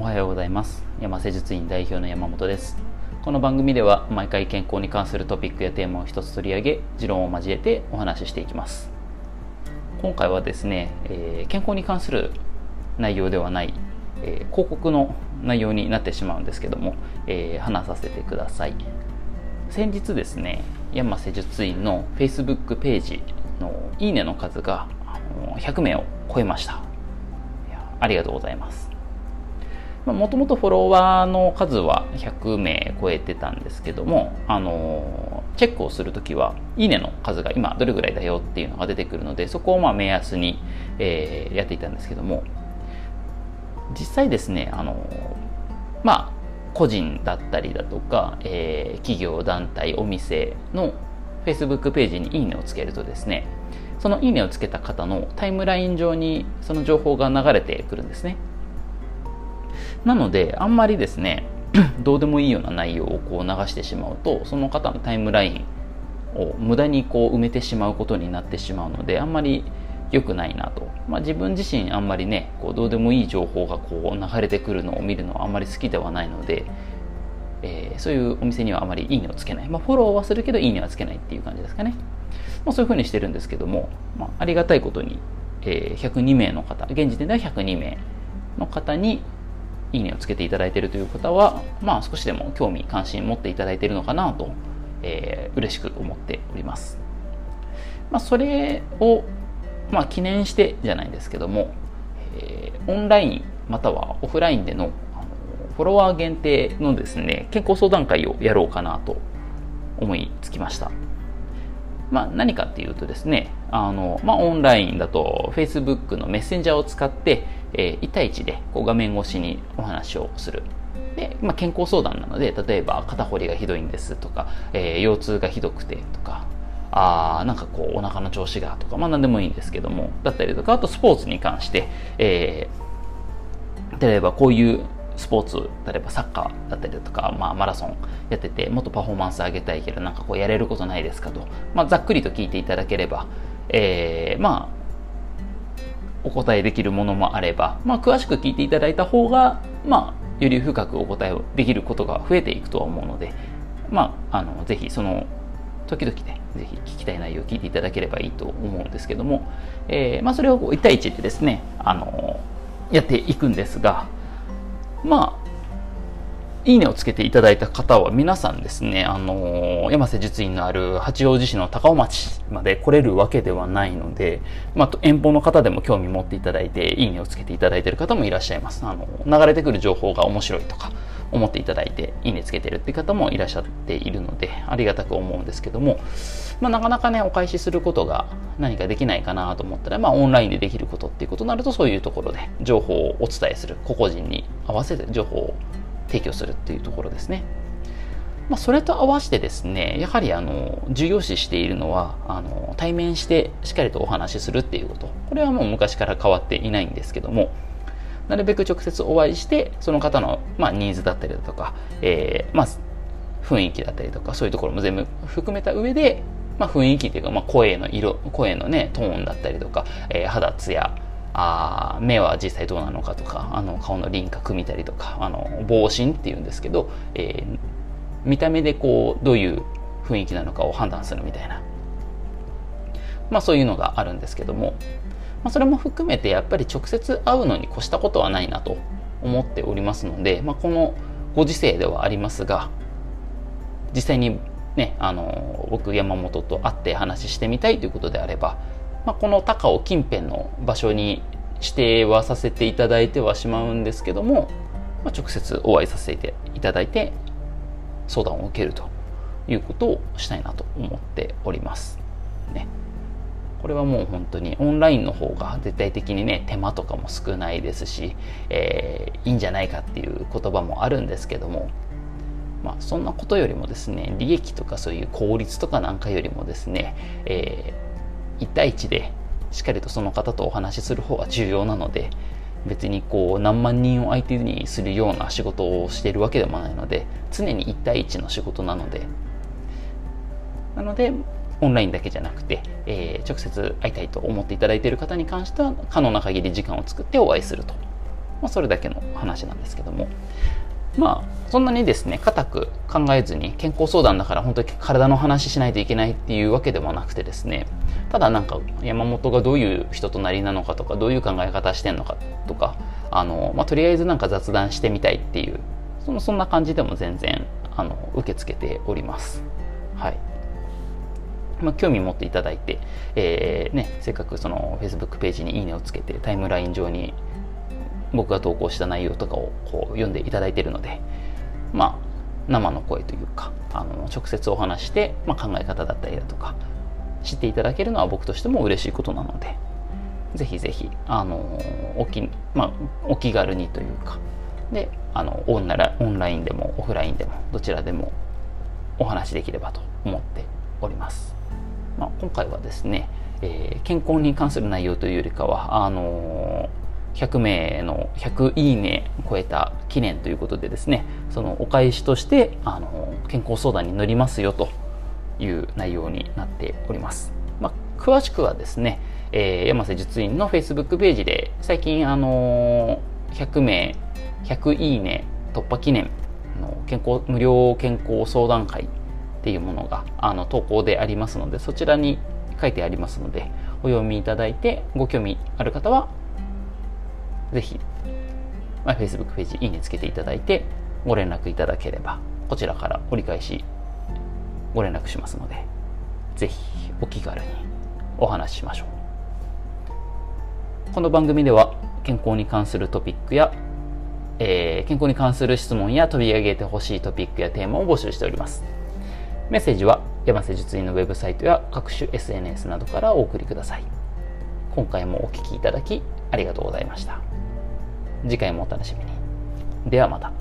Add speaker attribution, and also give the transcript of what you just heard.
Speaker 1: おはようございます。山瀬術院代表の山本です。この番組では毎回健康に関するトピックやテーマを一つ取り上げ持論を交えてお話ししていきます。今回はですね、えー、健康に関する内容ではない、えー、広告の内容になってしまうんですけども、えー、話させてください。先日ですね山瀬術院の Facebook ページのいいねの数が100名を超えました。ありがとうございます。もともとフォロワーの数は100名超えてたんですけども、あのチェックをするときは、いいねの数が今どれぐらいだよっていうのが出てくるので、そこをまあ目安に、えー、やっていたんですけども、実際ですね、あのまあ、個人だったりだとか、えー、企業、団体、お店の Facebook ページにいいねをつけるとですね、そのいいねをつけた方のタイムライン上にその情報が流れてくるんですね。なのであんまりですね どうでもいいような内容をこう流してしまうとその方のタイムラインを無駄にこう埋めてしまうことになってしまうのであんまり良くないなと、まあ、自分自身あんまりねこうどうでもいい情報がこう流れてくるのを見るのはあんまり好きではないので、えー、そういうお店にはあまりいいねをつけない、まあ、フォローはするけどいいねはつけないっていう感じですかね、まあ、そういうふうにしてるんですけども、まあ、ありがたいことに、えー、102名の方現時点では102名の方にいいねをつけていただいているという方は、まあ少しでも興味関心持っていただいているのかなと、えー、嬉しく思っております。まあそれを、まあ記念してじゃないですけども、えー、オンラインまたはオフラインでのフォロワー限定のですね、健康相談会をやろうかなと思いつきました。まあ、何かっていうとですね、あの、まあ、オンラインだと Facebook のメッセンジャーを使って、えー、1対1でこう画面越しにお話をする。で、まあ、健康相談なので、例えば肩こりがひどいんですとか、えー、腰痛がひどくてとか、あなんかこうお腹の調子がとか、まあ何でもいいんですけども、だったりとか、あとスポーツに関して、えー、例えばこういうスポーツ例えばサッカーだったりだとか、まあ、マラソンやっててもっとパフォーマンス上げたいけどなんかこうやれることないですかと、まあ、ざっくりと聞いていただければ、えー、まあお答えできるものもあれば、まあ、詳しく聞いていただいた方が、まあ、より深くお答えをできることが増えていくとは思うので、まあ、あのぜひその時々で、ね、ぜひ聞きたい内容を聞いていただければいいと思うんですけども、えーまあ、それを1対1でですねあのやっていくんですが、まあ、いいねをつけていただいた方は皆さんですね、あの山瀬術院のある八王子市の高尾町まで来れるわけではないので、まあ、遠方の方でも興味持っていただいて、いいねをつけていただいている方もいらっしゃいます。あの、流れてくる情報が面白いとか、思っていただいて、いいねつけてるっていう方もいらっしゃっているので、ありがたく思うんですけども、まあ、なかなかね、お返しすることが何かできないかなと思ったら、まあ、オンラインでできることっていうことになると、そういうところで情報をお伝えする、個々人に合わせて情報を提供するっていうところですね。まあ、それと合わせてですね、やはりあの重要視しているのはあの対面してしっかりとお話しするっていうこと。これはもう昔から変わっていないんですけども、なるべく直接お会いして、その方の、まあ、ニーズだったりだとか、えー、まあ、雰囲気だったりとか、そういうところも全部含めた上で、まあ、雰囲気っていうか、まあ、声の色、声のね、トーンだったりとか、えー、肌ツヤ、あ目は実際どうなのかとか、あの顔の輪郭見たりとか、あの、防振っていうんですけど、えー、見た目でこう、どういう雰囲気なのかを判断するみたいな。まあそういうのがあるんですけども、まあ、それも含めてやっぱり直接会うのに越したことはないなと思っておりますので、まあ、このご時世ではありますが実際にねあの僕山本と会って話してみたいということであれば、まあ、この高尾近辺の場所に指定はさせていただいてはしまうんですけども、まあ、直接お会いさせていただいて相談を受けるということをしたいなと思っております。ね。これはもう本当にオンラインの方が絶対的にね手間とかも少ないですし、えー、いいんじゃないかっていう言葉もあるんですけどもまあそんなことよりもですね利益とかそういう効率とかなんかよりもですね、えー、1対1でしっかりとその方とお話しする方が重要なので別にこう何万人を相手にするような仕事をしているわけでもないので常に1対1の仕事なのでなのでオンラインだけじゃなくて、えー、直接会いたいと思っていただいている方に関しては可能な限り時間を作ってお会いすると。まあ、それだけの話なんですけども。まあそんなにですね固く考えずに健康相談だから本当に体の話しないといけないっていうわけでもなくてですね。ただなんか山本がどういう人となりなのかとかどういう考え方してんのかとかあの、まあ、とりあえずなんか雑談してみたいっていうそのそんな感じでも全然あの受け付けております。はい。まあ、興味持っていただいて、えーね、せっかくその Facebook ページにいいねをつけてタイムライン上に僕が投稿した内容とかをこう読んでいただいているので、まあ、生の声というかあの直接お話して、まあ、考え方だったりだとか知っていただけるのは僕としても嬉しいことなのでぜひぜひあのおき、まあ、お気軽にというかであのオンラインでもオフラインでもどちらでもお話しできればと思っております。まあ、今回はですね、えー、健康に関する内容というよりかはあの100名の100いいね超えた記念ということでですねそのお返しとしてあの健康相談に乗りますよという内容になっております、まあ、詳しくはですね、えー、山瀬術院の Facebook ページで最近あの100名100いいね突破記念の健康無料健康相談会っていうものがあの投稿でありますのでそちらに書いてありますのでお読みいただいてご興味ある方はぜひ、まあ、Facebook ページいいねつけていただいてご連絡いただければこちらから折り返しご連絡しますのでぜひお気軽にお話ししましょう。この番組では健康に関するトピックや、えー、健康に関する質問や取り上げてほしいトピックやテーマを募集しております。メッセージは山瀬術院のウェブサイトや各種 SNS などからお送りください。今回もお聴きいただきありがとうございました。次回もお楽しみに。ではまた。